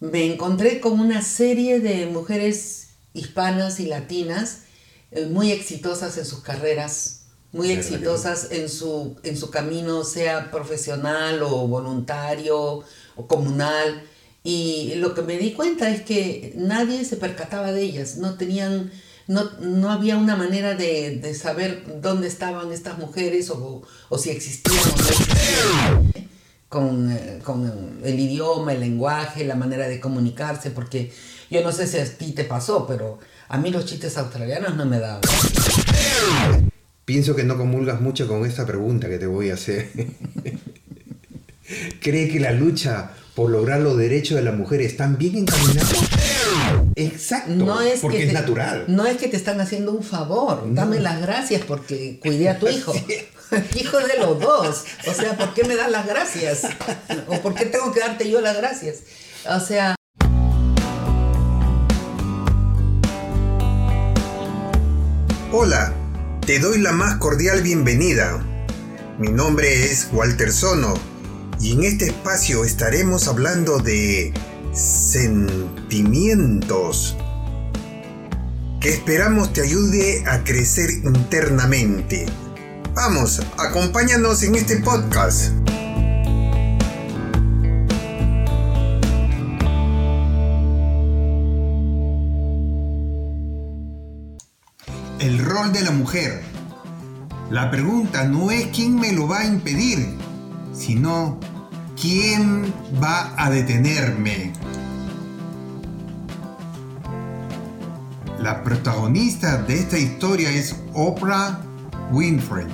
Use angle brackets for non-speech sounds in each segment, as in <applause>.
me encontré con una serie de mujeres hispanas y latinas eh, muy exitosas en sus carreras, muy exitosas en su, en su camino, sea profesional o voluntario o comunal. Y lo que me di cuenta es que nadie se percataba de ellas, no tenían, no, no había una manera de, de, saber dónde estaban estas mujeres o, o si existían o no existían con, eh, con, el idioma, el lenguaje, la manera de comunicarse, porque yo no sé si a ti te pasó, pero a mí los chistes australianos no me daban. Pienso que no comulgas mucho con esta pregunta que te voy a hacer. <laughs> ¿Cree que la lucha por lograr los derechos de la mujer están bien encaminados? Exacto, no es porque es natural. No es que te están haciendo un favor, dame las gracias porque cuidé a tu <laughs> hijo. <laughs> hijo de los dos. O sea, ¿por qué me das las gracias? ¿O por qué tengo que darte yo las gracias? O sea... Hola, te doy la más cordial bienvenida. Mi nombre es Walter Sono y en este espacio estaremos hablando de sentimientos que esperamos te ayude a crecer internamente. Vamos, acompáñanos en este podcast. El rol de la mujer. La pregunta no es quién me lo va a impedir, sino quién va a detenerme. La protagonista de esta historia es Oprah Winfrey,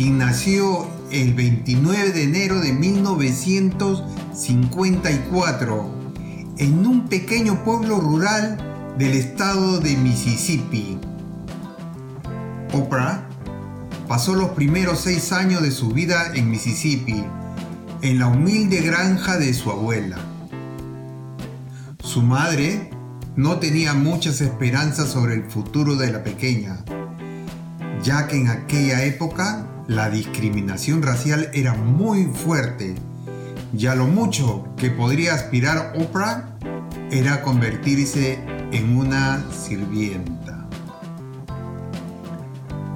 quien nació el 29 de enero de 1954 en un pequeño pueblo rural del estado de Mississippi. Oprah pasó los primeros seis años de su vida en Mississippi, en la humilde granja de su abuela. Su madre no tenía muchas esperanzas sobre el futuro de la pequeña, ya que en aquella época la discriminación racial era muy fuerte y a lo mucho que podría aspirar Oprah era convertirse en una sirvienta.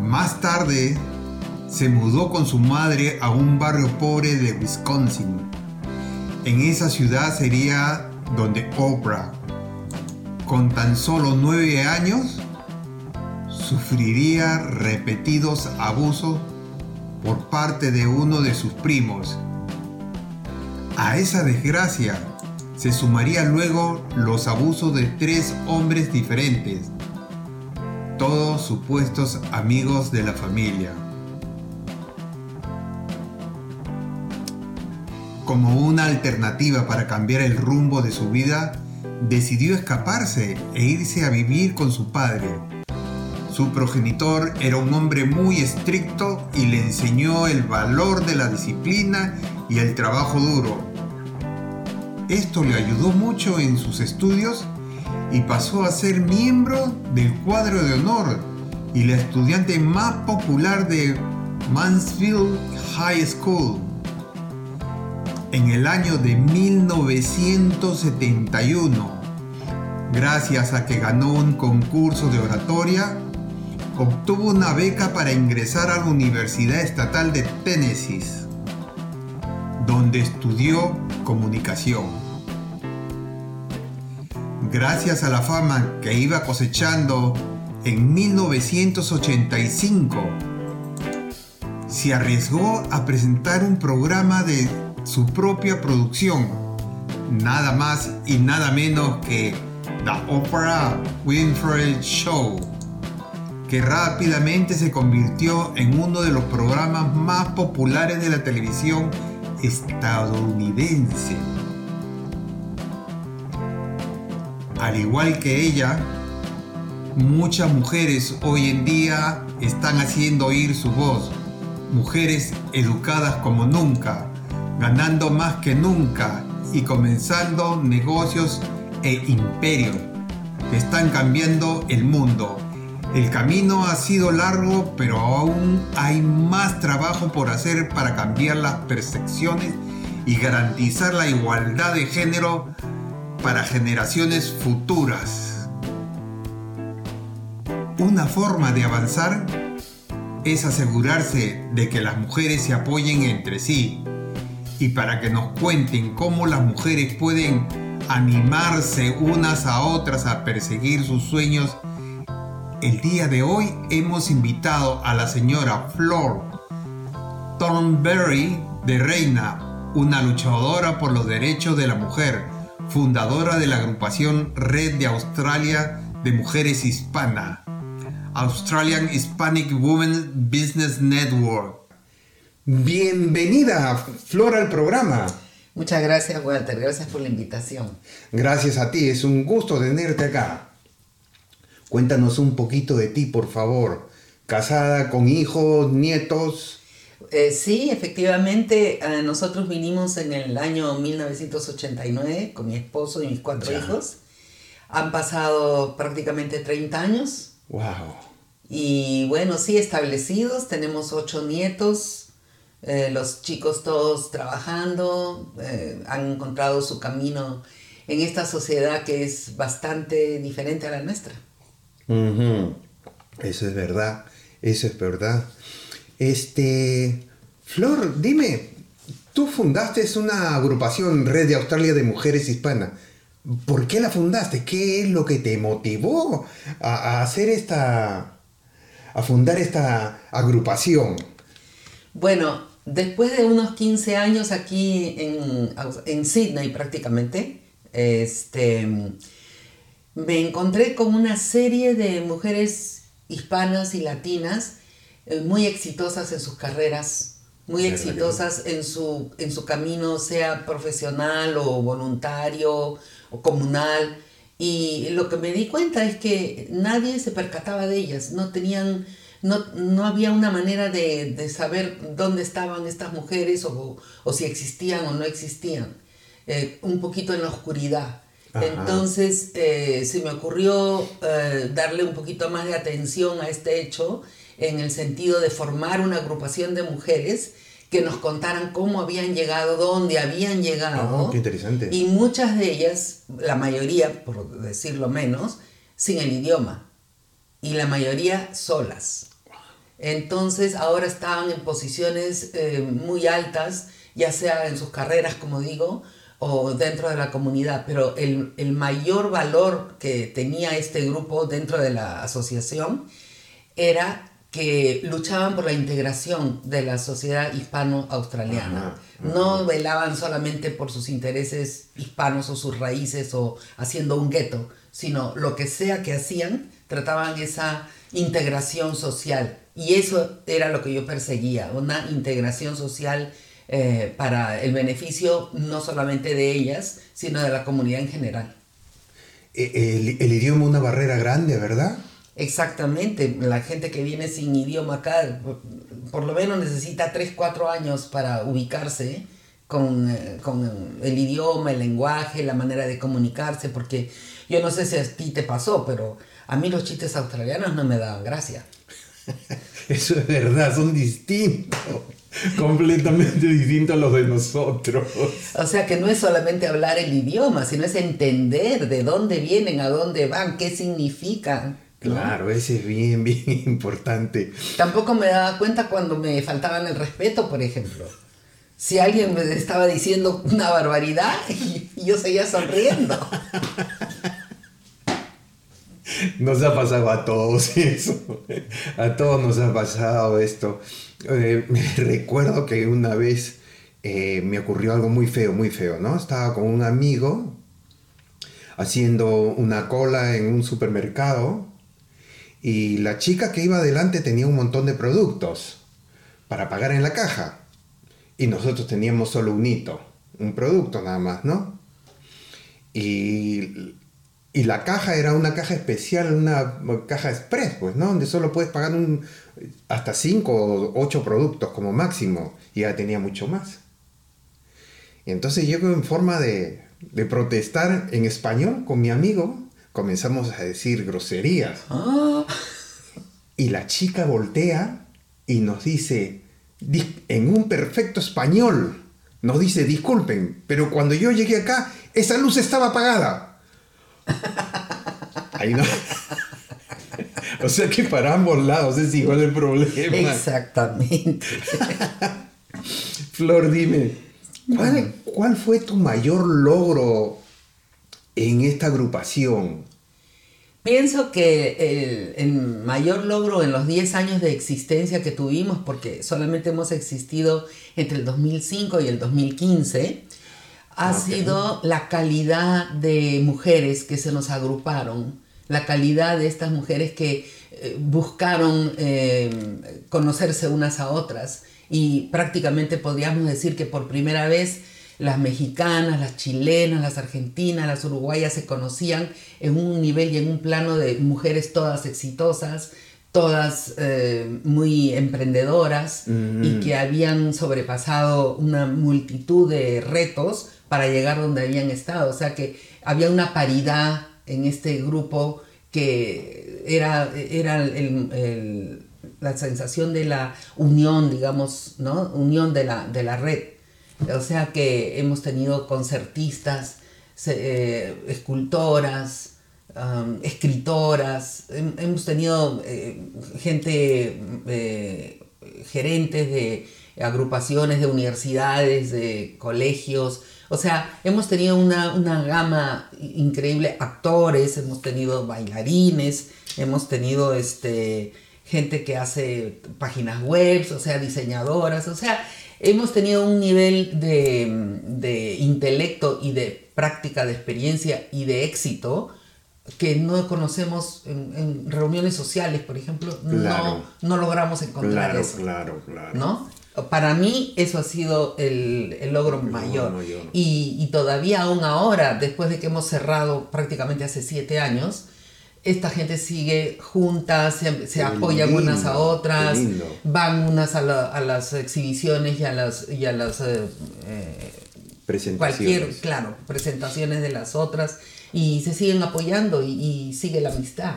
Más tarde se mudó con su madre a un barrio pobre de Wisconsin. En esa ciudad sería donde Oprah, con tan solo nueve años, sufriría repetidos abusos por parte de uno de sus primos. A esa desgracia se sumaría luego los abusos de tres hombres diferentes, todos supuestos amigos de la familia. Como una alternativa para cambiar el rumbo de su vida, decidió escaparse e irse a vivir con su padre, su progenitor era un hombre muy estricto y le enseñó el valor de la disciplina y el trabajo duro. Esto le ayudó mucho en sus estudios y pasó a ser miembro del cuadro de honor y la estudiante más popular de Mansfield High School. En el año de 1971, gracias a que ganó un concurso de oratoria, obtuvo una beca para ingresar a la Universidad Estatal de Tennessee, donde estudió comunicación. Gracias a la fama que iba cosechando en 1985, se arriesgó a presentar un programa de su propia producción, nada más y nada menos que The Oprah Winfrey Show que rápidamente se convirtió en uno de los programas más populares de la televisión estadounidense. Al igual que ella, muchas mujeres hoy en día están haciendo oír su voz, mujeres educadas como nunca, ganando más que nunca y comenzando negocios e imperios que están cambiando el mundo el camino ha sido largo, pero aún hay más trabajo por hacer para cambiar las percepciones y garantizar la igualdad de género para generaciones futuras. Una forma de avanzar es asegurarse de que las mujeres se apoyen entre sí y para que nos cuenten cómo las mujeres pueden animarse unas a otras a perseguir sus sueños, el día de hoy hemos invitado a la señora Flor Thornberry de Reina, una luchadora por los derechos de la mujer, fundadora de la agrupación Red de Australia de Mujeres Hispana, Australian Hispanic Women Business Network. Bienvenida, Flor, al programa. Muchas gracias, Walter. Gracias por la invitación. Gracias a ti. Es un gusto tenerte acá. Cuéntanos un poquito de ti, por favor. ¿Casada, con hijos, nietos? Eh, sí, efectivamente, eh, nosotros vinimos en el año 1989 con mi esposo y mis cuatro hijos. Han pasado prácticamente 30 años. ¡Wow! Y bueno, sí, establecidos. Tenemos ocho nietos, eh, los chicos todos trabajando, eh, han encontrado su camino en esta sociedad que es bastante diferente a la nuestra. Eso es verdad, eso es verdad. Este, Flor, dime, tú fundaste una agrupación Red de Australia de Mujeres Hispanas. ¿Por qué la fundaste? ¿Qué es lo que te motivó a, a hacer esta, a fundar esta agrupación? Bueno, Después de unos 15 años aquí en, en Sydney prácticamente, este, me encontré con una serie de mujeres hispanas y latinas eh, muy exitosas en sus carreras, muy exitosas en su, en su camino, sea profesional o voluntario o comunal. Y lo que me di cuenta es que nadie se percataba de ellas, no tenían no, había una manera de, saber dónde estaban estas mujeres o, si existían o no existían, eh, un poquito en la oscuridad. Entonces eh, se me ocurrió eh, darle un poquito más de atención a este hecho en el sentido de formar una agrupación de mujeres que nos contaran cómo habían llegado, dónde habían llegado. Oh, qué interesante. Y muchas de ellas, la mayoría, por decirlo menos, sin el idioma. Y la mayoría solas. Entonces ahora estaban en posiciones eh, muy altas, ya sea en sus carreras, como digo, o dentro de la comunidad, pero el, mayor valor que tenía este grupo dentro de la asociación era que luchaban por la integración de la sociedad hispano-australiana. No velaban solamente por sus intereses hispanos o sus raíces o haciendo un gueto, sino lo que sea que hacían, trataban esa integración social y eso era lo que yo perseguía, una integración social eh, para el beneficio no solamente de ellas, sino de la comunidad en general. E, el, el idioma una barrera grande, ¿verdad? Exactamente, la gente que viene sin idioma acá, por lo menos necesita 3, 4 años para ubicarse con, eh, con, el idioma, el lenguaje, la manera de comunicarse, porque yo no sé si a ti te pasó, pero a mí los chistes australianos no me daban gracia. <laughs> Eso es verdad, son distintos. <laughs> completamente distintos a los de nosotros. O sea que no es solamente hablar el idioma, sino es entender de dónde vienen, a dónde van, qué significan. Claro, ese es bien, <laughs> bien importante. Tampoco me daba cuenta cuando me faltaban el respeto, por ejemplo. Si alguien me estaba diciendo una barbaridad y yo seguía sonriendo. Nos ha pasado a todos <laughs> eso. A todos nos ha pasado esto. Eh, me <laughs> recuerdo que una vez eh, me ocurrió algo muy feo, muy feo, ¿no? Estaba con un amigo haciendo una cola en un supermercado y la chica que iba adelante tenía un montón de productos para pagar en la caja y nosotros teníamos solo un hito, un producto nada más, ¿no? Y y la caja era una caja especial, una caja express, pues, ¿no? Donde solo puedes pagar un, hasta 5 o 8 productos como máximo. Y ya tenía mucho más. Y entonces yo en forma de, de protestar en español con mi amigo, comenzamos a decir groserías. Ah. Y la chica voltea y nos dice, en un perfecto español, nos dice, disculpen, pero cuando yo llegué acá, esa luz estaba apagada. Ahí no. o sea que para ambos lados es igual el problema. Exactamente. Flor, dime, ¿cuál, ¿cuál fue tu mayor logro en esta agrupación? Pienso que el, mayor logro en los 10 años de existencia que tuvimos, porque solamente hemos existido entre el 2005 y el 2015, ha sido la calidad de mujeres que se nos agruparon, la calidad de estas mujeres que eh, buscaron eh, conocerse unas a otras. Y prácticamente podríamos decir que por primera vez las mexicanas, las chilenas, las argentinas, las uruguayas se conocían en un nivel y en un plano de mujeres todas exitosas, todas eh, muy emprendedoras y que habían sobrepasado una multitud de retos para llegar donde habían estado. O sea que había una paridad en este grupo que era, era la sensación de la unión, digamos, ¿no? Unión de la, de la red. O sea que hemos tenido concertistas, eh, escultoras, escritoras, hemos tenido eh, gente, eh, gerentes de agrupaciones de universidades, de colegios, o sea, hemos tenido una, una gama increíble, actores, hemos tenido bailarines, hemos tenido este, gente que hace páginas web, o sea, diseñadoras, o sea, hemos tenido un nivel de, intelecto y de práctica, de experiencia y de éxito que no conocemos en, reuniones sociales, por ejemplo, no, no logramos encontrar claro, eso. Claro, claro. ¿No? Para mí eso ha sido el, logro mayor. Y, y, todavía aún ahora, después de que hemos cerrado prácticamente hace siete años, esta gente sigue juntas, se, apoyan unas a otras, van unas a, las exhibiciones y a las, y a las eh, eh, presentaciones. Cualquier, claro, presentaciones de las otras y se siguen apoyando y, sigue la amistad.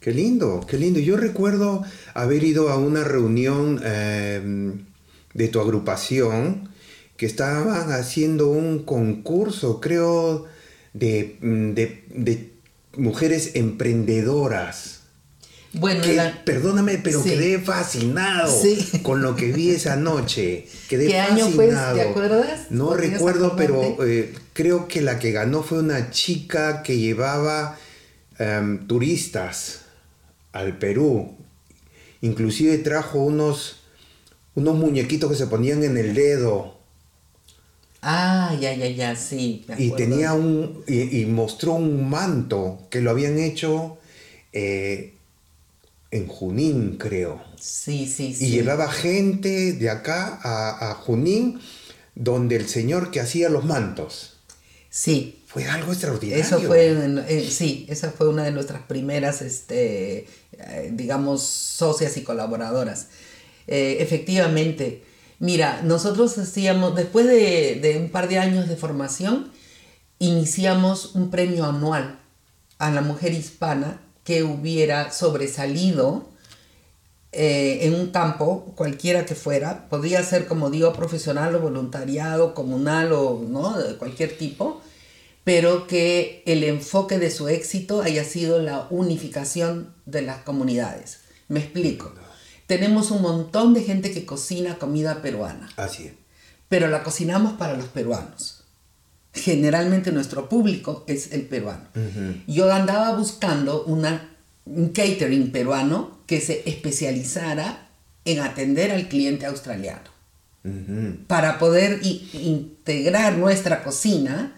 Qué lindo, qué lindo. Yo recuerdo haber ido a una reunión em, de tu agrupación que estaban haciendo un concurso, creo, de, de mujeres emprendedoras. Bueno, perdóname, pero quedé fascinado con lo que vi esa noche. Quedé <laughs> ¿Qué año fue? ¿Te acuerdas? No recuerdo, pero eh, creo que la que ganó fue una chica que llevaba em, turistas al Perú. Inclusive trajo unos, unos muñequitos que se ponían en el dedo Ah, ya, ya, ya, sí. y tenía un. Y, mostró un manto que lo habían hecho eh, en Junín, creo. Sí, sí, sí. Y llevaba gente de acá a, Junín, donde el señor que hacía los mantos. Sí. Fue algo extraordinario. Eso fue, eh, sí, esa fue una de nuestras primeras, este, eh, digamos, socias y colaboradoras. Efectivamente Mira, nosotros hacíamos, después de, un par de años de formación, iniciamos un premio anual a la mujer hispana que hubiera sobresalido eh, en un campo, cualquiera que fuera, podría ser, como digo, profesional o voluntariado, comunal o ¿no? de cualquier tipo, pero que el enfoque de su éxito haya sido la unificación de las comunidades. Me explico tenemos un montón de gente que cocina comida peruana. Así es. Pero la cocinamos para los peruanos. Generalmente nuestro público es el peruano. Yo andaba buscando una, un catering peruano que se especializara en atender al cliente australiano. Para poder integrar nuestra cocina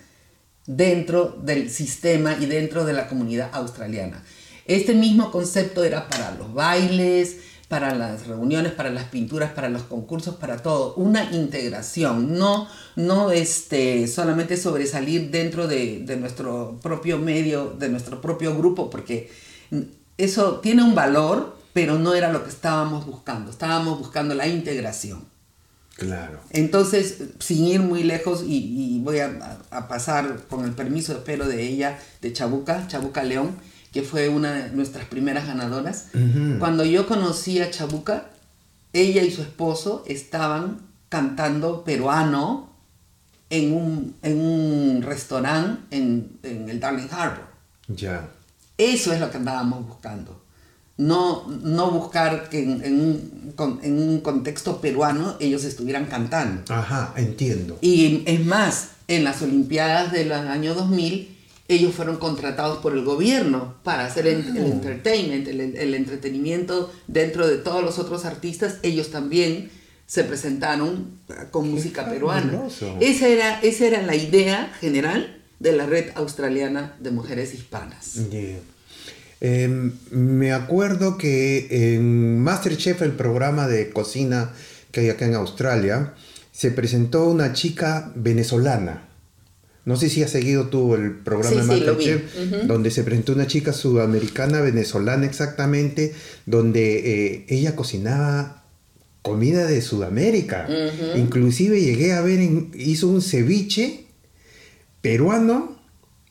dentro del sistema y dentro de la comunidad australiana. Este mismo concepto era para los bailes, para las reuniones, para las pinturas, para los concursos, para todo, una integración, no, no este, solamente sobresalir dentro de, nuestro propio medio, de nuestro propio grupo, porque eso tiene un valor, pero no era lo que estábamos buscando, estábamos buscando la integración. Claro. Entonces, sin ir muy lejos, y, voy a, a, pasar con el permiso, espero, de ella, de Chabuca, Chabuca León, que fue una de nuestras primeras ganadoras. Cuando yo conocí a Chabuca, ella y su esposo estaban cantando peruano en un, en un restaurante en, en el Darling Harbor. Ya. Eso es lo que andábamos buscando. No, no buscar que en, en un, en un contexto peruano ellos estuvieran cantando. Ajá, entiendo. Y es más, en las Olimpiadas del año 2000, ellos fueron contratados por el gobierno para hacer el, el entertainment, el, el entretenimiento dentro de todos los otros artistas. Ellos también se presentaron con música peruana. Esa era, esa era la idea general de la red australiana de mujeres hispanas. Yeah. Em, me acuerdo que en Masterchef, el programa de cocina que hay acá en Australia, se presentó una chica venezolana. No sé si has seguido tú el programa Sí, de sí, Ujú. donde se presentó una chica sudamericana, venezolana exactamente, donde eh, ella cocinaba comida de Sudamérica. Inclusive llegué a ver, en- hizo un ceviche peruano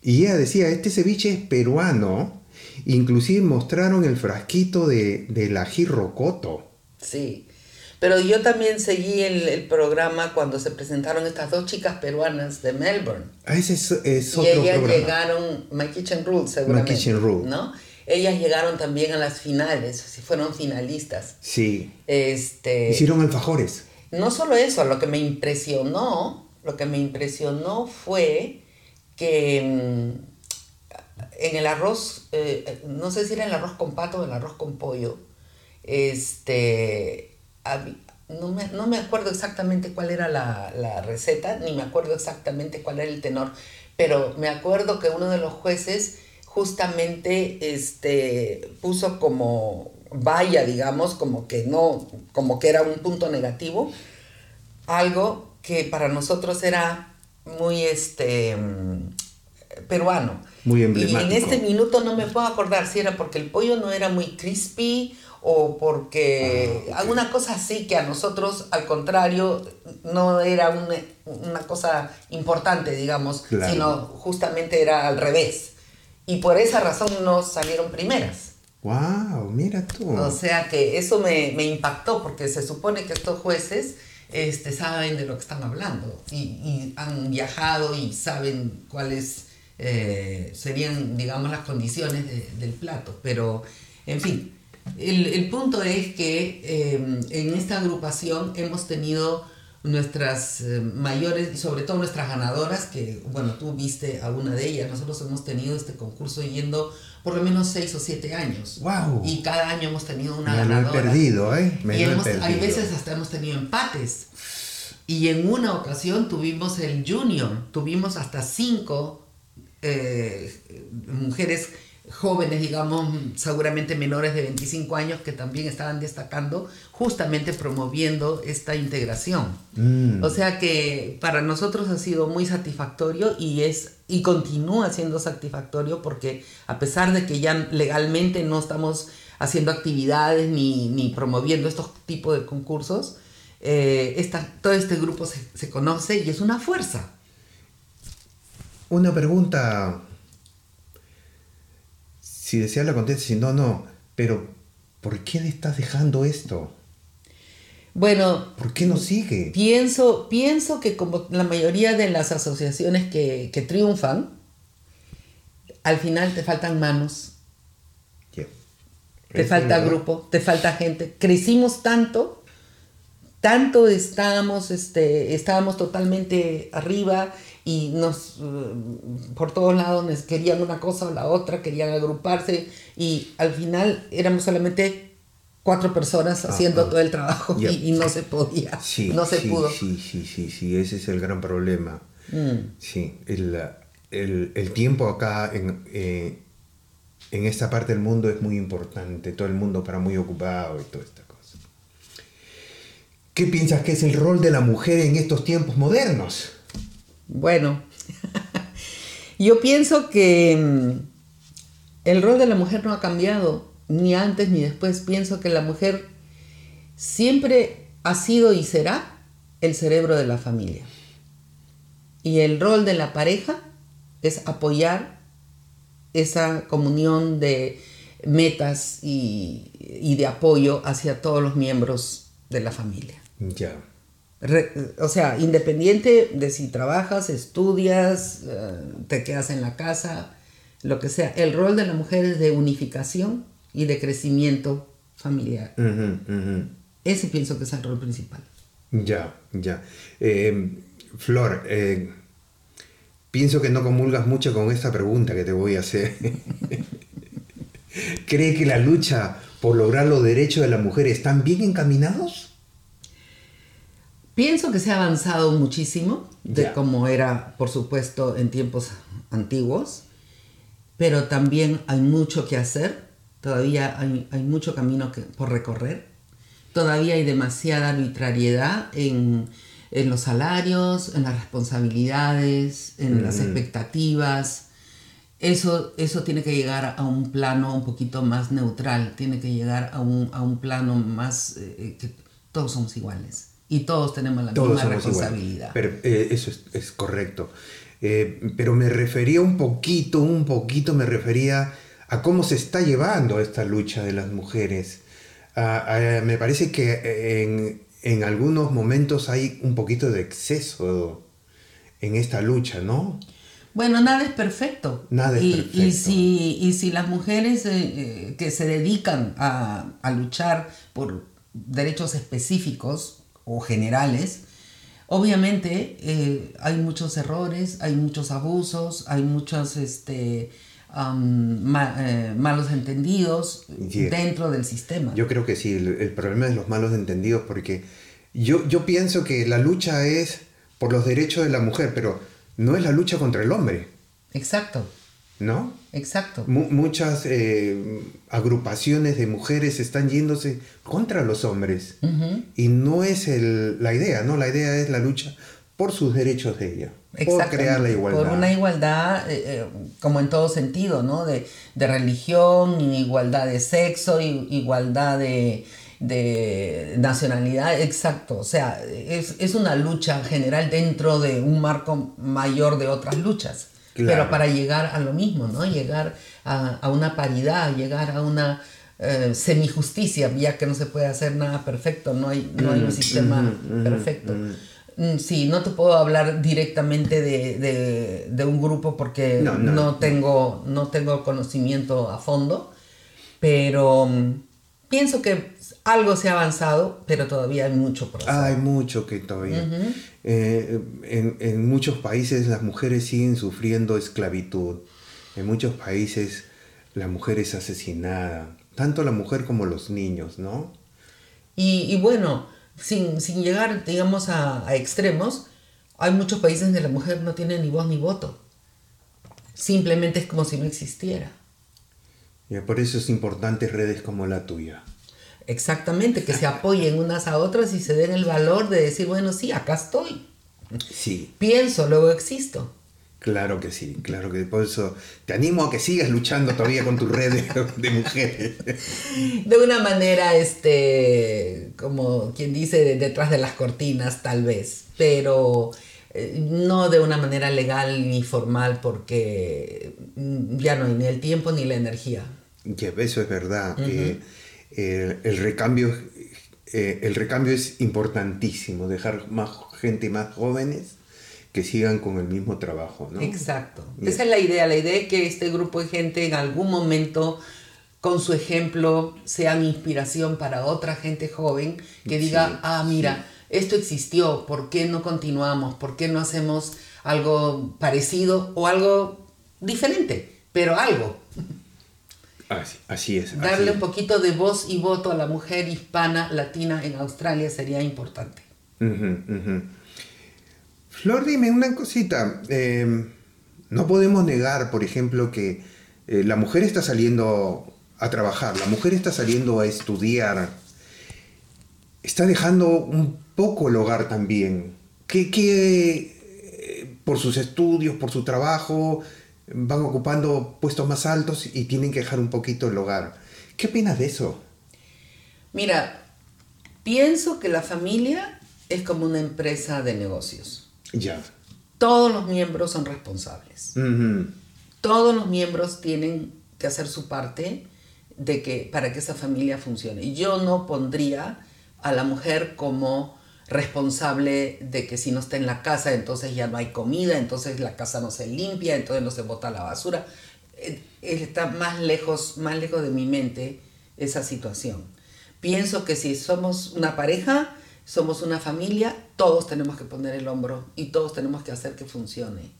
y ella decía, este ceviche es peruano. Inclusive mostraron el frasquito de, del ají rocoto. Sí. Pero yo también seguí el, el programa cuando se presentaron estas dos chicas peruanas de Melbourne. Ah, ese es, es Y otro ellas programa. llegaron, My Kitchen Rule seguramente. My Kitchen Rule. ¿no? Ellas llegaron también a las finales, fueron finalistas. Sí. Este, Hicieron alfajores. no solo eso, lo que me impresionó, lo que me impresionó fue que mm, en el arroz, eh, no sé si era el arroz con pato o el arroz con pollo, este, no me, no me acuerdo exactamente cuál era la, la receta, ni me acuerdo exactamente cuál era el tenor, pero me acuerdo que uno de los jueces justamente este, puso como valla, digamos, como que no, como que era un punto negativo, algo que para nosotros era muy este peruano. Muy Y en emblemático. este minuto no me puedo acordar si era porque el pollo no era muy crispy o porque Ah, alguna cosa así que a nosotros, al contrario, no era una, una cosa importante, digamos, Claro. sino justamente era al revés. Y por esa razón no salieron primeras. ¡Wow! Mira tú. O sea que eso me, me impactó porque se supone que estos jueces este, saben de lo que están hablando y, y han viajado y saben cuáles eh, serían, digamos, las condiciones de- del plato. Pero, en fin, el, el punto es que eh, en esta agrupación hemos tenido nuestras eh, mayores y sobre todo nuestras ganadoras, que bueno, tú viste a una de ellas, nosotros hemos tenido este concurso yendo por lo menos seis o siete años. ¡Wow! Y cada año hemos tenido una Me lo he ganadora. perdido, ¿eh? Me y lo he hemos- hay perdido. veces hasta hemos tenido empates. Y en una ocasión tuvimos el junior, tuvimos hasta cinco eh, mujeres jóvenes, digamos, seguramente menores de 25 años, que también estaban destacando, justamente promoviendo esta integración. Mm. O sea que para nosotros ha sido muy satisfactorio y es y continúa siendo satisfactorio porque a pesar de que ya legalmente no estamos haciendo actividades ni, ni promoviendo estos tipos de concursos, eh, esta- todo este grupo se, se conoce y es una fuerza. Una pregunta. Si deseas la contestas, si no, no. Pero, ¿por qué le estás dejando esto? Bueno, ¿Por qué no sigue? pienso, pienso que como la mayoría de las asociaciones que, que triunfan, al final te faltan manos, Ya. te falta verdad. grupo, te falta gente. Crecimos tanto, tanto estábamos, este, estábamos totalmente arriba y nos, eh, por todos lados nos querían una cosa o la otra, querían agruparse y al final éramos solamente cuatro personas haciendo Ajá. todo el trabajo y, y no se podía, Sí, no se sí, pudo. Sí, sí, sí, sí, ese es el gran problema. Mm. Sí, el, el- el tiempo acá en, eh, en esta parte del mundo es muy importante. Todo el mundo para muy ocupado y toda esta cosa. ¿Qué piensas que es el rol de la mujer en estos tiempos modernos? Bueno, <laughs> yo pienso que mm, el rol de la mujer no ha cambiado, ni antes ni después. Pienso que la mujer siempre ha sido y será el cerebro de la familia. Y el rol de la pareja es apoyar esa comunión de metas y, y de apoyo hacia todos los miembros de la familia. Ya. O sea, independiente de si trabajas, estudias, eh, te quedas en la casa, lo que sea, el rol de la mujer es de unificación y de crecimiento familiar. Ese pienso que es el rol principal. Ya, ya. Eh, Flor, eh, pienso que no comulgas mucho con esta pregunta que te voy a hacer. <laughs> ¿Cree que la lucha por lograr los derechos de la mujer están bien encaminados? Pienso que se ha avanzado muchísimo de como era, por supuesto, en tiempos antiguos, pero también hay mucho que hacer, todavía hay, mucho camino que, por recorrer, todavía hay demasiada arbitrariedad en, los salarios, en las responsabilidades, en las expectativas. Eso, eso tiene que llegar a un plano un poquito más neutral, tiene que llegar a un, plano más eh, que todos somos iguales y todos tenemos la misma responsabilidad. Pero, eh, eso es, correcto. Eh, pero me refería un poquito, un poquito me refería a cómo se está llevando esta lucha de las mujeres. me parece que en, en, algunos momentos hay un poquito de exceso en esta lucha, ¿no? Bueno, nada es perfecto. Nada es y, perfecto. Y si, y si las mujeres eh, que se dedican a, a luchar por derechos específicos, o generales, obviamente eh, hay muchos errores, hay muchos abusos, hay muchos este, eh, malos entendidos dentro del sistema. Yo creo que sí, el, problema es los malos entendidos porque yo, yo pienso que la lucha es por los derechos de la mujer, pero no es la lucha contra el hombre. Exacto. ¿No? Exacto. muchas eh, agrupaciones de mujeres están yéndose contra los hombres. Y no es la idea, ¿no? La idea es la lucha por sus derechos de ella. Por crear la igualdad. Por una igualdad, eh, eh, como en todo sentido, ¿no? De, religión, igualdad de sexo, igualdad de, nacionalidad, exacto. O sea, es, es una lucha general dentro de un marco mayor de otras luchas. Pero para llegar a lo mismo, ¿no? Llegar a, una paridad, llegar a una eh, semijusticia, ya que no se puede hacer nada perfecto, no hay, no hay un mm, sistema mm, mm, perfecto. Sí, no te puedo hablar directamente de, un grupo porque no, tengo, no tengo conocimiento a fondo, pero pienso que algo se ha avanzado, pero todavía hay mucho por hacer. Hay mucho que todavía. Eh, en, muchos países las mujeres siguen sufriendo esclavitud. En muchos países la mujer es asesinada, tanto la mujer como los niños, ¿no? Y, bueno, sin, llegar, digamos, a, extremos, hay muchos países donde la mujer no tiene ni voz ni voto. Simplemente es como si no existiera. Por eso es importante redes como la tuya. Exactamente, que se apoyen unas a otras y se den el valor de decir, bueno, sí, acá estoy. Sí. Pienso, luego existo. Claro que sí, claro que por eso te animo a que sigas luchando todavía con tu red <laughs> de, mujeres. De una manera, este, como quien dice, detrás de las cortinas tal vez, pero no de una manera legal ni formal porque ya no hay ni el tiempo ni la energía. Que eso es verdad. Eh, el, recambio, eh, el recambio es importantísimo, dejar más gente más jóvenes que sigan con el mismo trabajo. ¿no? Exacto. Esa es la idea, la idea es que este grupo de gente en algún momento con su ejemplo sea mi inspiración para otra gente joven que diga, ah, mira, esto existió, ¿por qué no continuamos? ¿Por qué no hacemos algo parecido o algo diferente? Pero algo. Así, es. Darle un poquito de voz y voto a la mujer hispana latina en Australia sería importante. Flor, dime una cosita. Em, no podemos negar, por ejemplo, que eh, la mujer está saliendo a trabajar, la mujer está saliendo a estudiar, está dejando un poco el hogar también. ¿Qué, eh, por sus estudios, por su trabajo, van ocupando puestos más altos y tienen que dejar un poquito el hogar. ¿Qué opinas de eso? Mira, pienso que la familia es como una empresa de negocios. Ya. Todos los miembros son responsables. Todos los miembros tienen que hacer su parte de que, para que esa familia funcione. Yo no pondría a la mujer como responsable de que si no está en la casa, entonces ya no hay comida, entonces la casa no se limpia, entonces no se bota la basura. Eh, está más lejos, más lejos de mi mente esa situación. Pienso que si somos una pareja, somos una familia, todos tenemos que poner el hombro y todos tenemos que hacer que funcione.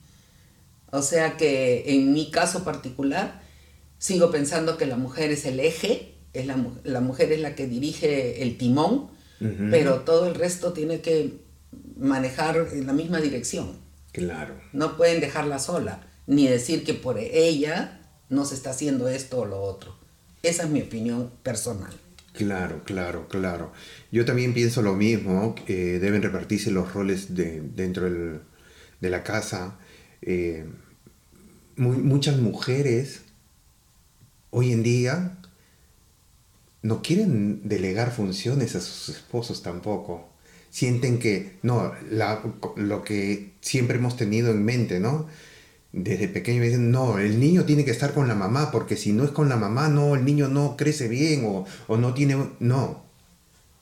O sea que en mi caso particular, sigo pensando que la mujer es el eje, es la mujer es la que dirige el timón, pero todo el resto tiene que manejar en la misma dirección. Claro. No pueden dejarla sola, ni decir que por ella no se está haciendo esto o lo otro. Esa es mi opinión personal. Claro, claro, claro. Yo también pienso lo mismo, deben repartirse los roles de, dentro de la casa. Eh, muchas mujeres hoy en día no quieren delegar funciones a sus esposos tampoco. Sienten que, no, lo que siempre hemos tenido en mente, ¿no? Desde pequeño dicen, no, el niño tiene que estar con la mamá, porque si no es con la mamá, no, el niño no crece bien o, o no tiene... No,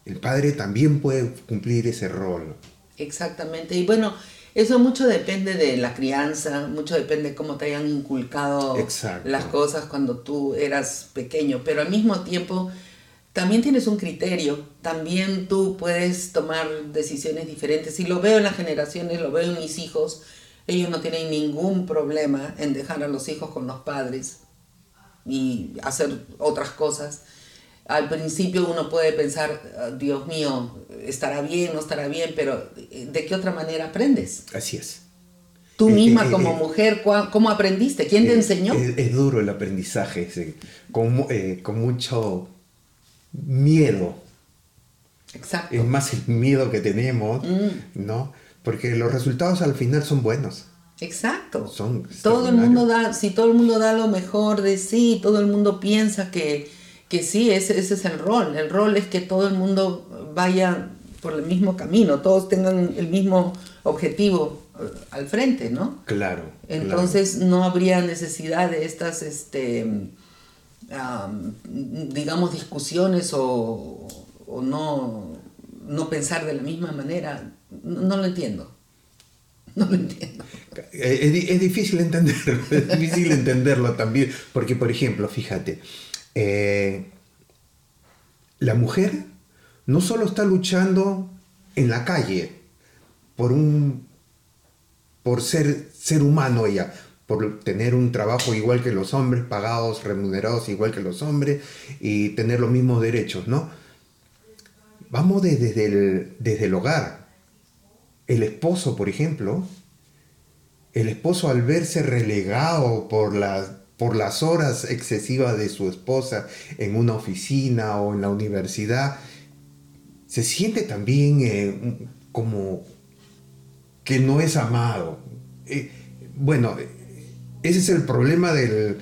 el padre también puede cumplir ese rol. Exactamente, y bueno, eso mucho depende de la crianza, mucho depende de cómo te hayan inculcado las cosas cuando tú eras pequeño, pero al mismo tiempo también tienes un criterio, también tú puedes tomar decisiones diferentes. Y lo veo en las generaciones, lo veo en mis hijos, ellos no tienen ningún problema en dejar a los hijos con los padres y hacer otras cosas. Al principio uno puede pensar, ah, Dios mío, estará bien, no estará bien, pero ¿de qué otra manera aprendes? Así es. Tú misma como mujer, ¿cómo aprendiste? ¿Quién te enseñó? Es, duro el aprendizaje, con, eh, con mucho miedo. Exacto. Es más el miedo que tenemos, mm. ¿no? Porque los resultados al final son buenos. Exacto. Son todo el mundo da, si todo el mundo da lo mejor de sí, todo el mundo piensa que, que sí, ese, ese es el rol. El rol es que todo el mundo vaya por el mismo camino, todos tengan el mismo objetivo eh, al frente, ¿no? Claro. Entonces no habría necesidad de estas, este, digamos, discusiones o, no, no, pensar de la misma manera, no, lo entiendo. No lo entiendo. <laughs> Es, difícil entenderlo, <laughs> es difícil entenderlo también, porque por ejemplo, fíjate, eh, la mujer no solo está luchando en la calle por un por ser ser humano ella, por tener un trabajo igual que los hombres, pagados, remunerados igual que los hombres y tener los mismos derechos, ¿no? Vamos desde, el, desde el hogar. El esposo, por ejemplo, el esposo al verse relegado por las, por las horas excesivas de su esposa en una oficina o en la universidad, se siente también eh, como que no es amado. Eh, bueno, ese es el problema del,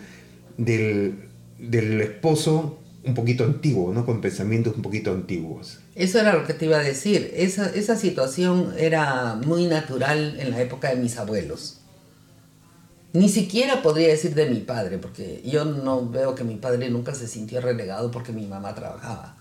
del, esposo un poquito antiguo, ¿no? Con pensamientos un poquito antiguos. Eso era lo que te iba a decir. Esa, esa situación era muy natural en la época de mis abuelos. Ni siquiera podría decir de mi padre, porque yo no veo que mi padre nunca se sintió relegado porque mi mamá trabajaba.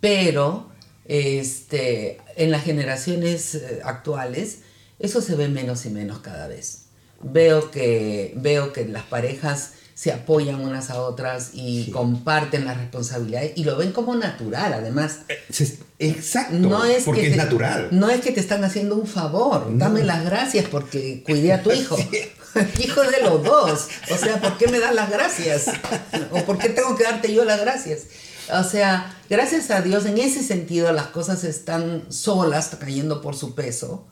Pero este, en las generaciones eh, actuales eso se ve menos y menos cada vez veo que, veo que las parejas se apoyan unas a otras y comparten las responsabilidades y lo ven como natural, además. Eh, exacto, no es porque es natural. No es que te están haciendo un favor, dame las gracias porque cuidé a tu <laughs> hijo. <laughs> hijo de los dos. O sea, ¿por qué me das las gracias? ¿O por qué tengo que darte yo las gracias? O sea, gracias a Dios, en ese sentido las cosas están solas, cayendo por su peso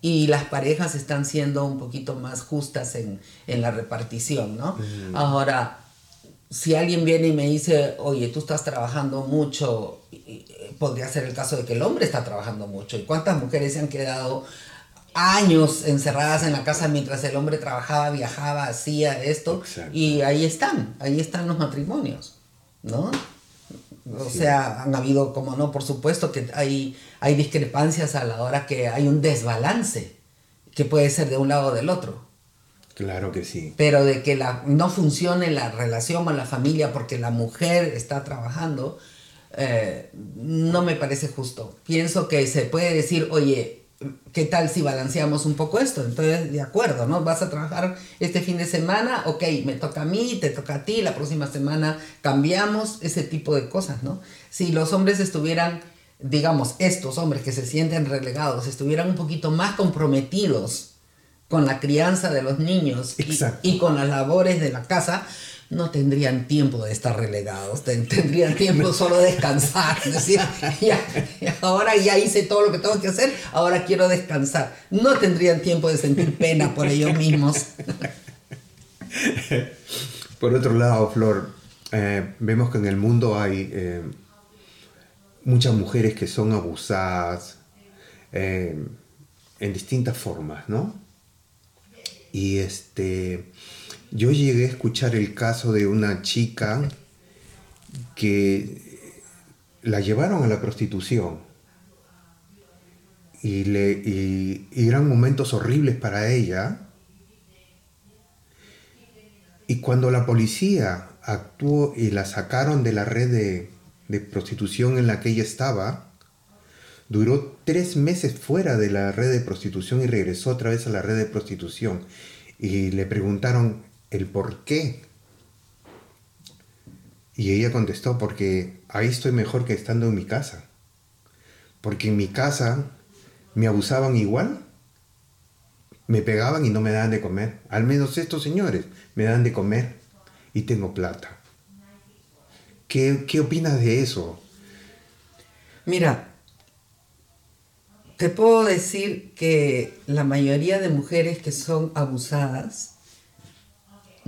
y las parejas están siendo un poquito más justas en, la repartición, ¿no? Ahora, si alguien viene y me dice, oye, tú estás trabajando mucho, podría ser el caso de que el hombre está trabajando mucho. ¿Y cuántas mujeres se han quedado años encerradas en la casa mientras el hombre trabajaba, viajaba, hacía esto? Y ahí están, ahí están los matrimonios, ¿no? O sea, han habido, como no, por supuesto que hay, hay discrepancias a la hora que hay un desbalance, que puede ser de un lado o del otro. Claro que sí. Pero de que la, no funcione la relación o la familia porque la mujer está trabajando, eh, no me parece justo. Pienso que se puede decir, oye, ¿qué tal si balanceamos un poco esto? Entonces, de acuerdo, ¿no? Vas a trabajar este fin de semana, ok, me toca a mí, te toca a ti, la próxima semana cambiamos, ese tipo de cosas, ¿no? Si los hombres estuvieran, digamos, estos hombres que se sienten relegados, estuvieran un poquito más comprometidos con la crianza de los niños y, y, con las labores de la casa, no tendrían tiempo de estar relegados, tendrían tiempo solo de descansar. Decir, <laughs> ya, ahora ya hice todo lo que tengo que hacer, ahora quiero descansar. No tendrían tiempo de sentir pena por ellos mismos. <laughs> Por otro lado, Flor, eh, vemos que en el mundo hay eh, muchas mujeres que son abusadas eh, en distintas formas, ¿no? Y este yo llegué a escuchar el caso de una chica que la llevaron a la prostitución y, le, eran momentos horribles para ella. Y cuando la policía actuó y la sacaron de la red de, de prostitución en la que ella estaba, duró tres meses fuera de la red de prostitución y regresó otra vez a la red de prostitución. Y le preguntaron, el por qué. Y ella contestó, porque ahí estoy mejor que estando en mi casa. Porque en mi casa me abusaban igual, me pegaban y no me daban de comer. Al menos estos señores me dan de comer y tengo plata. ¿Qué, qué opinas de eso? Mira, te puedo decir que la mayoría de mujeres que son abusadas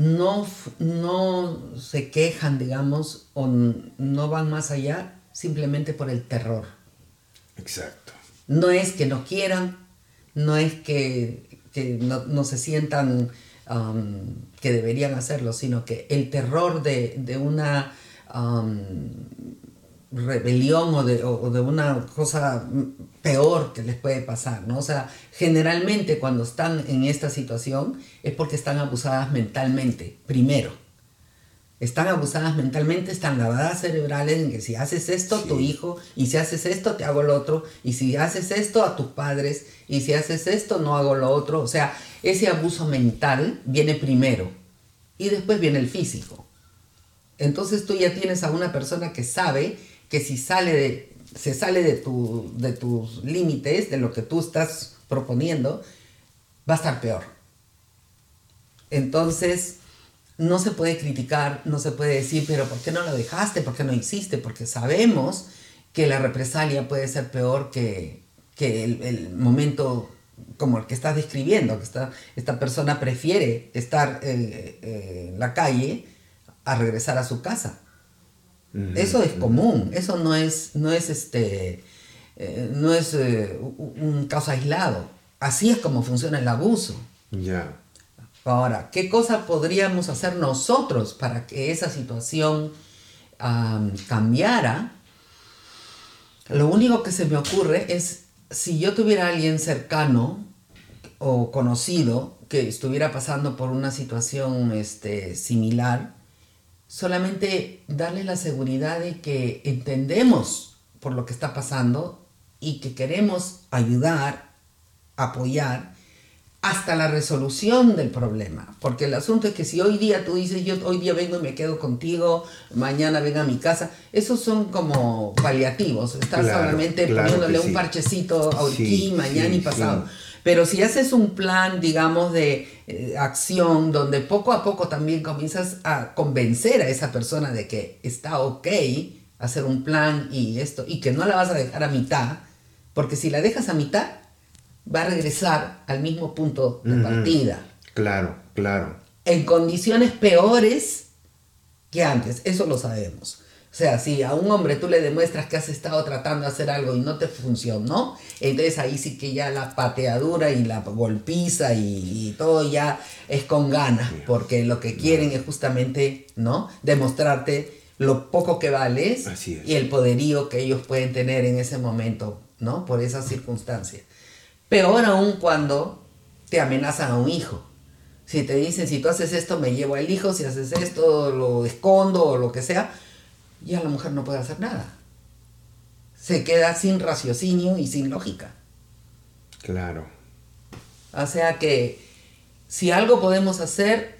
no, no se quejan, digamos, o no van más allá simplemente por el terror. Exacto. No es que no quieran, no es que, no, se sientan um, que deberían hacerlo, sino que el terror de, una um, rebelión o de, o de, una cosa peor que les puede pasar, ¿no? O sea, generalmente cuando están en esta situación es porque están abusadas mentalmente, primero. Están abusadas mentalmente, están lavadas cerebrales en que si haces esto, tu hijo, y si haces esto, te hago lo otro, y si haces esto, a tus padres, y si haces esto, no hago lo otro. O sea, ese abuso mental viene primero, y después viene el físico. Entonces tú ya tienes a una persona que sabe que si sale se sale de, de tus límites, de lo que tú estás proponiendo, va a estar peor. Entonces, no se puede criticar, no se puede decir, pero ¿por qué no lo dejaste? ¿Por qué no hiciste? Porque sabemos que la represalia puede ser peor que, el, momento como el que estás describiendo, que esta, esta persona prefiere estar en la calle a regresar a su casa. Eso es común, eso no es, no es, este, eh, no es eh, un caso aislado. Así es como funciona el abuso. Ya. Ahora, ¿qué cosa podríamos hacer nosotros para que esa situación cambiara? Lo único que se me ocurre es si yo tuviera a alguien cercano o conocido que estuviera pasando por una situación este, similar, solamente darle la seguridad de que entendemos por lo que está pasando y que queremos ayudar, apoyar hasta la resolución del problema. Porque el asunto es que si hoy día tú dices, yo hoy día vengo y me quedo contigo, mañana vengo a mi casa, esos son como paliativos. Estás solamente poniéndole un parchecito aquí, mañana y pasado. Pero si haces un plan, digamos, de eh, acción donde poco a poco también comienzas a convencer a esa persona de que está ok hacer un plan y esto, y que no la vas a dejar a mitad, porque si la dejas a mitad, va a regresar al mismo punto de partida. Claro, claro. En condiciones peores que antes, eso lo sabemos. O sea, si a un hombre tú le demuestras que has estado tratando de hacer algo y no te funcionó, entonces ahí sí que ya la pateadura y la golpiza y, todo ya es con ganas, porque lo que quieren es justamente, ¿no? Demostrarte lo poco que vales y el poderío que ellos pueden tener en ese momento, ¿no? Por esas circunstancias. Peor aún cuando te amenazan a un hijo. Si te dicen, si tú haces esto, me llevo al hijo, si haces esto, lo escondo o lo que sea, ya la mujer no puede hacer nada. se queda sin raciocinio y sin lógica. Claro. O sea que si algo podemos hacer,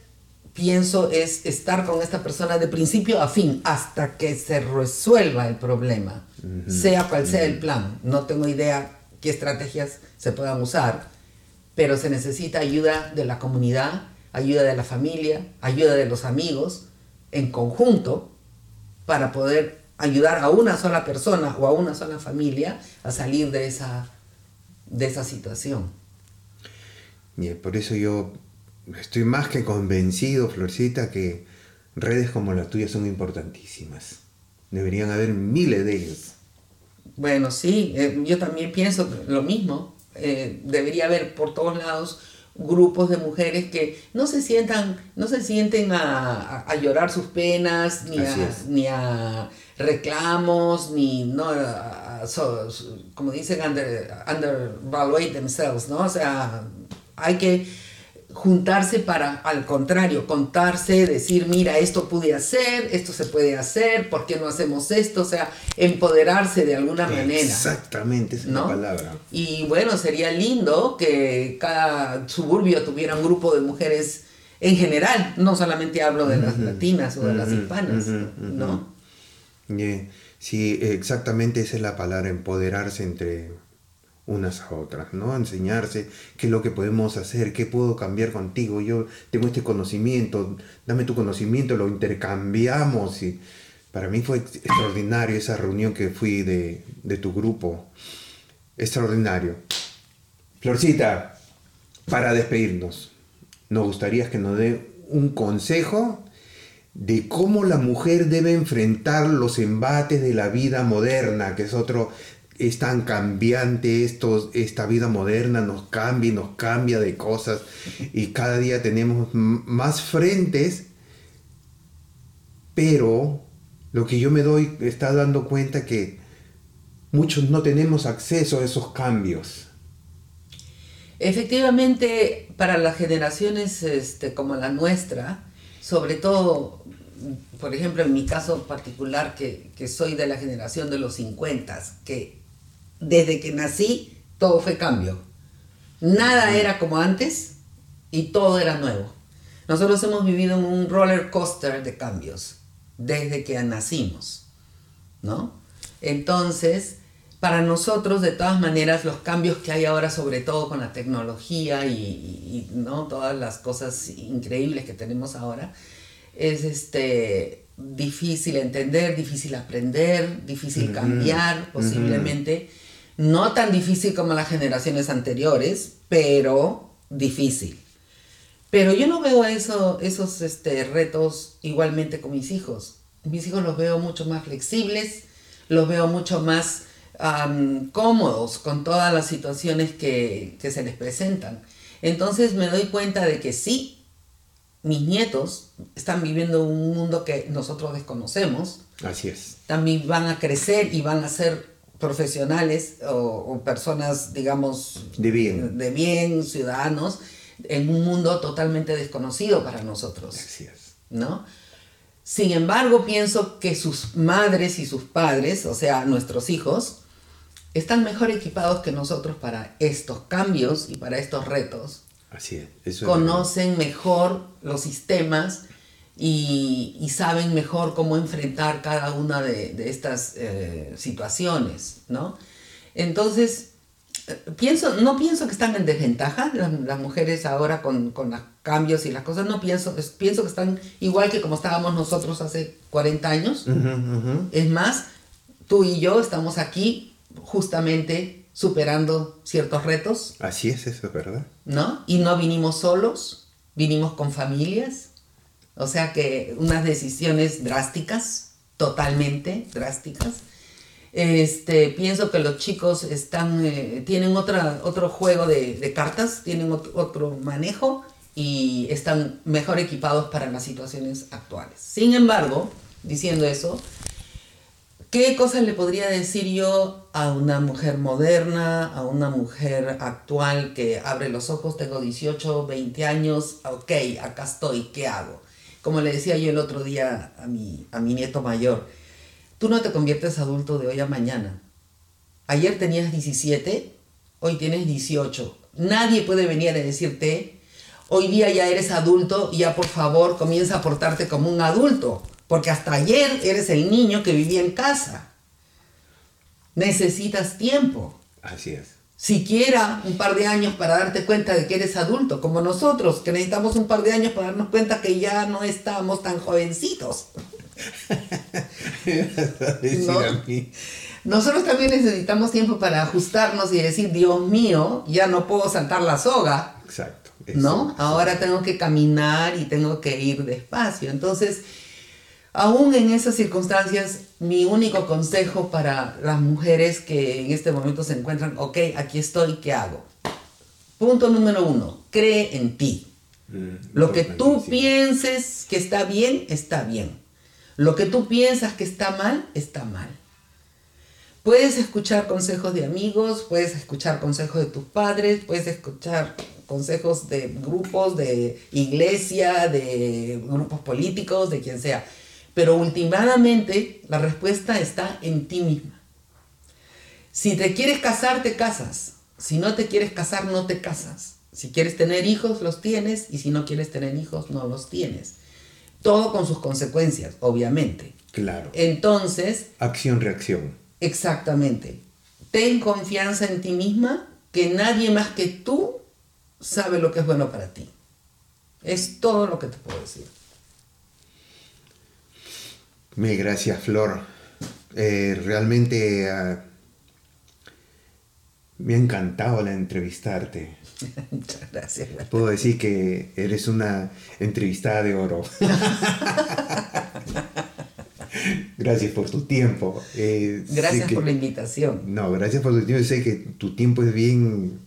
pienso, es estar con esta persona de principio a fin hasta que se resuelva el problema, sea cual sea el plan. No tengo idea qué estrategias se puedan usar, pero se necesita ayuda de la comunidad, ayuda de la familia, ayuda de los amigos, en conjunto, para poder ayudar a una sola persona o a una sola familia a salir de esa, de esa situación. Y por eso yo estoy más que convencido, Florcita, que redes como la tuya son importantísimas. Deberían haber miles de ellas. Bueno, sí, eh, yo también pienso lo mismo. Eh, debería haber por todos lados grupos de mujeres que no se sientan, no se sienten a, llorar sus penas, ni a, ni a, reclamos, ni no como dicen under, undervaluate themselves, ¿no? O sea, hay que juntarse para, al contrario, contarse, decir, mira, esto pude hacer, esto se puede hacer, ¿por qué no hacemos esto? O sea, empoderarse de alguna manera. Exactamente, esa es la palabra. Y bueno, sería lindo que cada suburbio tuviera un grupo de mujeres en general, no solamente hablo de las latinas o de las hispanas, ¿no? Sí, exactamente esa es la palabra, empoderarse entre unas a otras, ¿no? Enseñarse qué es lo que podemos hacer, qué puedo cambiar contigo. Yo tengo este conocimiento, dame tu conocimiento, lo intercambiamos. Y para mí fue extraordinario esa reunión que fui de, de tu grupo. Extraordinario. Florcita, para despedirnos, nos gustaría que nos dé un consejo de cómo la mujer debe enfrentar los embates de la vida moderna, que es otro es tan cambiante esto, esta vida moderna, nos cambia y nos cambia de cosas y cada día tenemos más frentes, pero lo que yo me doy, está dando cuenta que muchos no tenemos acceso a esos cambios. Efectivamente, para las generaciones este, como la nuestra, sobre todo, por ejemplo, en mi caso particular, que, que soy de la generación de los 50, que desde que nací, todo fue cambio. Nada era como antes y todo era nuevo. Nosotros hemos vivido en un roller coaster de cambios desde que nacimos, ¿no? Entonces, para nosotros, de todas maneras, los cambios que hay ahora, sobre todo con la tecnología y, ¿no? todas las cosas increíbles que tenemos ahora, es este, difícil entender, difícil aprender, difícil cambiar posiblemente no tan difícil como las generaciones anteriores, pero difícil. Pero yo no veo eso, esos este, retos igualmente con mis hijos. Mis hijos los veo mucho más flexibles, los veo mucho más cómodos con todas las situaciones que, que se les presentan. Entonces me doy cuenta de que sí, mis nietos están viviendo un mundo que nosotros desconocemos. Así es. También van a crecer y van a ser profesionales o, personas, digamos, de bien. de bien, ciudadanos, en un mundo totalmente desconocido para nosotros. Así es. ¿No? Sin embargo, pienso que sus madres y sus padres, o sea, nuestros hijos, están mejor equipados que nosotros para estos cambios y para estos retos. Así es. Conocen mejor los sistemas y, saben mejor cómo enfrentar cada una de, estas eh, situaciones, ¿no? Entonces, eh, pienso, no pienso que están en desventaja las, mujeres ahora con, los cambios y las cosas, no pienso, pienso que están igual que como estábamos nosotros hace 40 años. Es más, tú y yo estamos aquí justamente superando ciertos retos. Así es, eso es verdad. ¿No? Y no vinimos solos, vinimos con familias o sea que unas decisiones drásticas, totalmente drásticas. Este, pienso que los chicos están, eh, tienen otra, otro juego de, cartas, tienen otro, manejo y están mejor equipados para las situaciones actuales. Sin embargo, diciendo eso, ¿qué cosas le podría decir yo a una mujer moderna, a una mujer actual que abre los ojos, tengo 18, 20 años, ok, acá estoy, ¿qué hago? Como le decía yo el otro día a mi, a mi nieto mayor, tú no te conviertes adulto de hoy a mañana. Ayer tenías 17, hoy tienes 18. Nadie puede venir a decirte, hoy día ya eres adulto, ya por favor comienza a portarte como un adulto, porque hasta ayer eres el niño que vivía en casa. Necesitas tiempo. Así es. Siquiera un par de años para darte cuenta de que eres adulto, como nosotros, que necesitamos un par de años para darnos cuenta que ya no estamos tan jovencitos. <laughs> ¿No? Nosotros también necesitamos tiempo para ajustarnos y decir, Dios mío, ya no puedo saltar la soga. Exacto. ¿No? Ahora tengo que caminar y tengo que ir despacio. Entonces, aún en esas circunstancias, mi único consejo para las mujeres que en este momento se encuentran, ok, aquí estoy, ¿qué hago? Punto número uno, cree en ti. Mm, Lo que tú pienses que está bien, está bien. Lo que tú piensas que está mal, está mal. Puedes escuchar consejos de amigos, puedes escuchar consejos de tus padres, puedes escuchar consejos de grupos, de iglesia, de grupos políticos, de quien sea. Pero últimamente la respuesta está en ti misma. Si te quieres casar, te casas. Si no te quieres casar, no te casas. Si quieres tener hijos, los tienes. Y si no quieres tener hijos, no los tienes. Todo con sus consecuencias, obviamente. Claro. Entonces... Acción-reacción. Exactamente. Ten confianza en ti misma, que nadie más que tú sabe lo que es bueno para ti. Es todo lo que te puedo decir. Me gracias, Flor. Eh, realmente ah, me ha encantado la entrevistarte. <laughs> Muchas gracias. Puedo decir que eres una entrevistada de oro. <laughs> gracias por tu tiempo. Eh, gracias por la invitación. No, gracias por tu tiempo. Sé que tu tiempo es bien,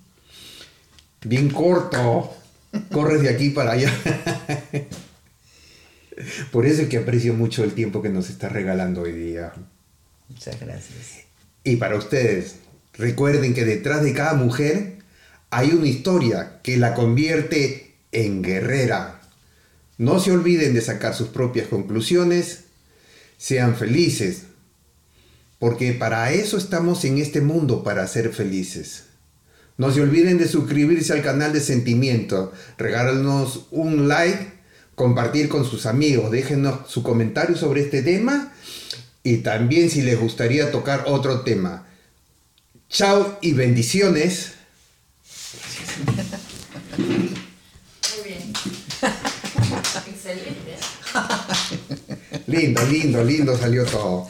bien corto. Corres de aquí para allá. <laughs> por eso es que aprecio mucho el tiempo que nos estás regalando hoy día. Muchas gracias. Y para ustedes, recuerden que detrás de cada mujer hay una historia que la convierte en guerrera. No se olviden de sacar sus propias conclusiones sean felices, porque para eso estamos en este mundo, para ser felices. No se olviden de suscribirse al canal de Sentimiento, regálanos un like, compartir con sus amigos, déjenos su comentario sobre este tema y también si les gustaría tocar otro tema. Chao y bendiciones. Muy bien. <laughs> Excelente. Lindo, lindo, lindo salió todo.